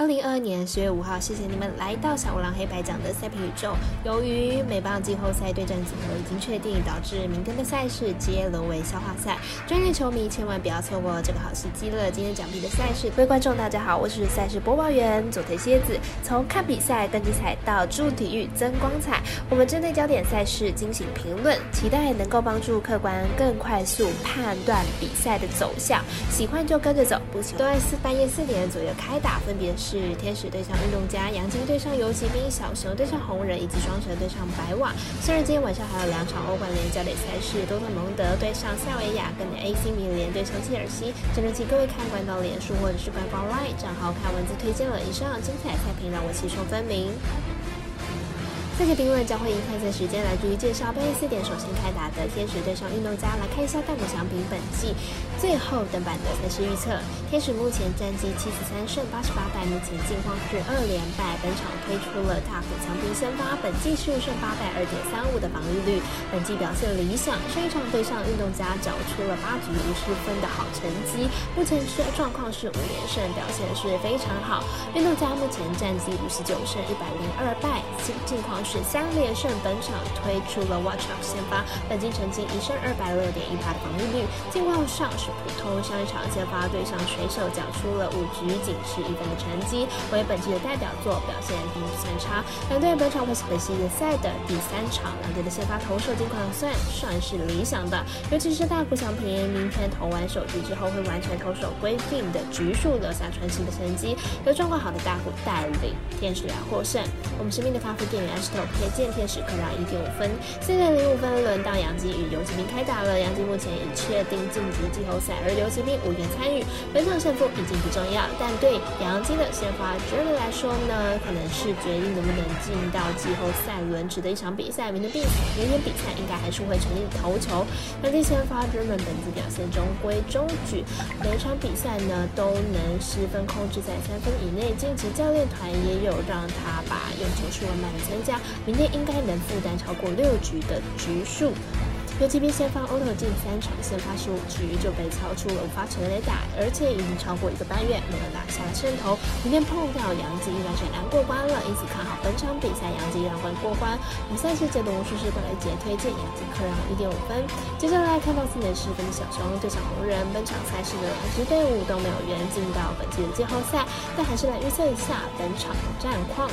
二零二二年十月五号，谢谢你们来到小五郎黑白奖的赛评宇宙。由于美棒季后赛对战组合已经确定，导致明天的赛事皆沦为消化赛。专业球迷千万不要错过这个好时机了。今天奖品的赛事，各位观众大家好，我是赛事播报员佐藤蝎子。从看比赛更精彩到助体育增光彩，我们针对焦点赛事进行评论，期待能够帮助客观更快速判断比赛的走向。喜欢就跟着走，不喜欢都在四半夜四点左右开打，分别是。是天使对上运动家，杨金对上游骑兵，小熊对上红人，以及双蛇对上白瓦。虽然今天晚上还有两场欧冠联焦点赛事，多特蒙德对上夏维亚，跟 AC 米联对上切尔西。真的请各位看官到脸书或者是官方 LINE 账号看文字推荐了以上精彩赛评，让我吸收分明。这些评论将会以开赛时间来逐一介绍。半夜四点首先开打的天使对上运动家，来看一下大谷翔平本季最后登板的赛事预测。天使目前战绩七十三胜八十八败，目前近况是二连败。本场推出了大谷翔平先发，本季十五胜八败二点三五的防御率，本季表现理想。上一场对上运动家，缴出了八局无失分的好成绩。目前是状况是五连胜，表现是非常好。运动家目前战绩五十九胜一百零二败，近近况。是三连胜，本场推出了 Watch Up 先发，本季成绩一胜二百六点一八的防御率，近况上是普通。上一场先发对上水手，缴出了五局仅是一分的成绩，为本季的代表作，表现并不算差。两队本场会是本系列赛的第三场，两队的先发投手近况算算是理想的，尤其是大谷翔平，明天投完首局之后会完成投手规定的局数，留下传奇的成绩。由状况好的大谷带领天使来获胜。我们身边的咖啡店员是。推荐天使客让一点五分，现在零五分轮到杨基与游骑兵开打了。杨基目前已确定晋级季后赛，而游骑兵无缘参与。本场胜负已经不重要，但对杨基的先发 j e r 来说呢，可能是决定能不能进到季后赛轮值的一场比赛。明天比明天比赛应该还是会成立投球。杨基先发 j e r 本次表现中规中矩，每场比赛呢都能失分控制在三分以内。晋级教练团也有让他把用球数慢慢增加。明天应该能负担超过六局的局数。游骑兵先发 Otto 近三场先发十五局就被超出了无法全垒打，而且已经超过一个半月没有打下胜投。明天碰到杨基，应该是难过关了，因此看好本场比赛杨子依然会过关。比赛是解读魔术师过来节推荐杨基客让一点五分。接下来看到四点十分的小熊对上红人，本场赛事的两支队伍都没有缘进到本季的季后赛，但还是来预测一下本场的战况。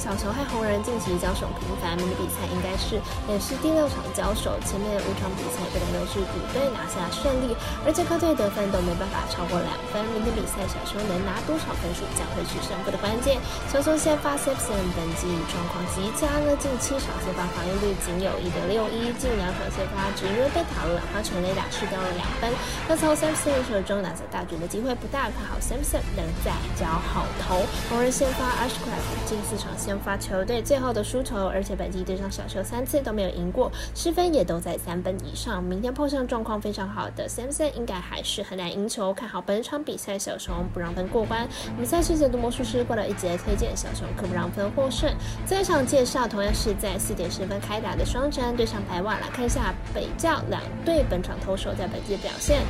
小球和红人近期交手频繁，明天比赛应该是也是第六场交手。前面五场比赛不但都是主队拿下胜利，而且客队得分都没办法超过两分。明天比赛小熊能拿多少分数，将会是胜负的关键。小熊先发 Simpson 本季状况极佳呢，近七场先发防御率仅有一点六一，近两场先发只因为被打了两发全垒打，失掉了两分。那从 Simpson 手中拿下大局的机会不大，看好 Simpson 能再交好投。红人先发 Ashcraft 近四场先。先发球队最后的输球，而且本季对上小球三次都没有赢过，失分也都在三分以上。明天碰上状况非常好的 Samson，应该还是很难赢球。看好本场比赛小熊不让分过关。我们赛事解读魔术师过了一节推荐小熊可不让分获胜。这一场介绍同样是在四点十分开打的双城对上白瓦，来看一下北教两队本场投手在本季的表现。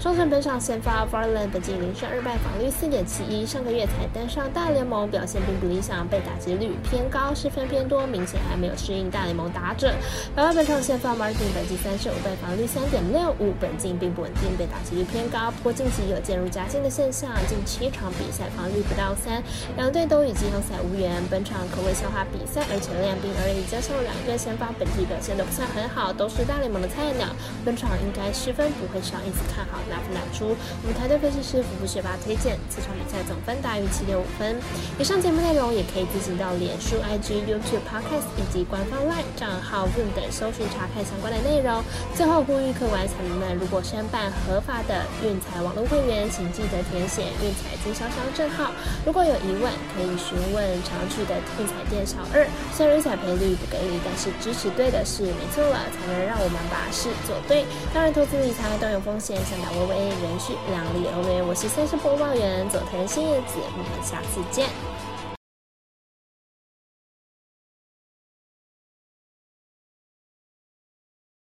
双城本场先发 Farland 本季零胜二败，防率四点七一，上个月才登上大联盟，表现并不理想，被打击率偏高，失分偏多，明显还没有适应大联盟打者。白袜本场先发 Martin 本季三胜五败，防率三点六五，本季并不稳定，被打击率偏高。不过近期有渐入佳境的现象，近七场比赛防率不到三，两队都与季后赛无缘。本场可谓消化比赛，而且练兵而已。加上两队先发本季表现都不算很好，都是大联盟的菜鸟，本场应该失分不会少，因此看好。拿分拿出，我们团队分析师福福学霸推荐，此场比赛总分大于七点五分。以上节目内容也可以进行到脸书、IG、YouTube、Podcast 以及官方 LINE 账号 w o o 等搜寻查看相关的内容。最后呼吁客玩彩民们，如果申办合法的运彩网络会员，请记得填写运彩经销商证号。如果有疑问，可以询问常去的运彩店小二。虽然彩赔率不给力，但是支持对的事没错了，才能让我们把事做对。当然，投资理财都有风险，想打。微微人序，量力而为。我是三声播报员佐藤新叶子，我们下次见。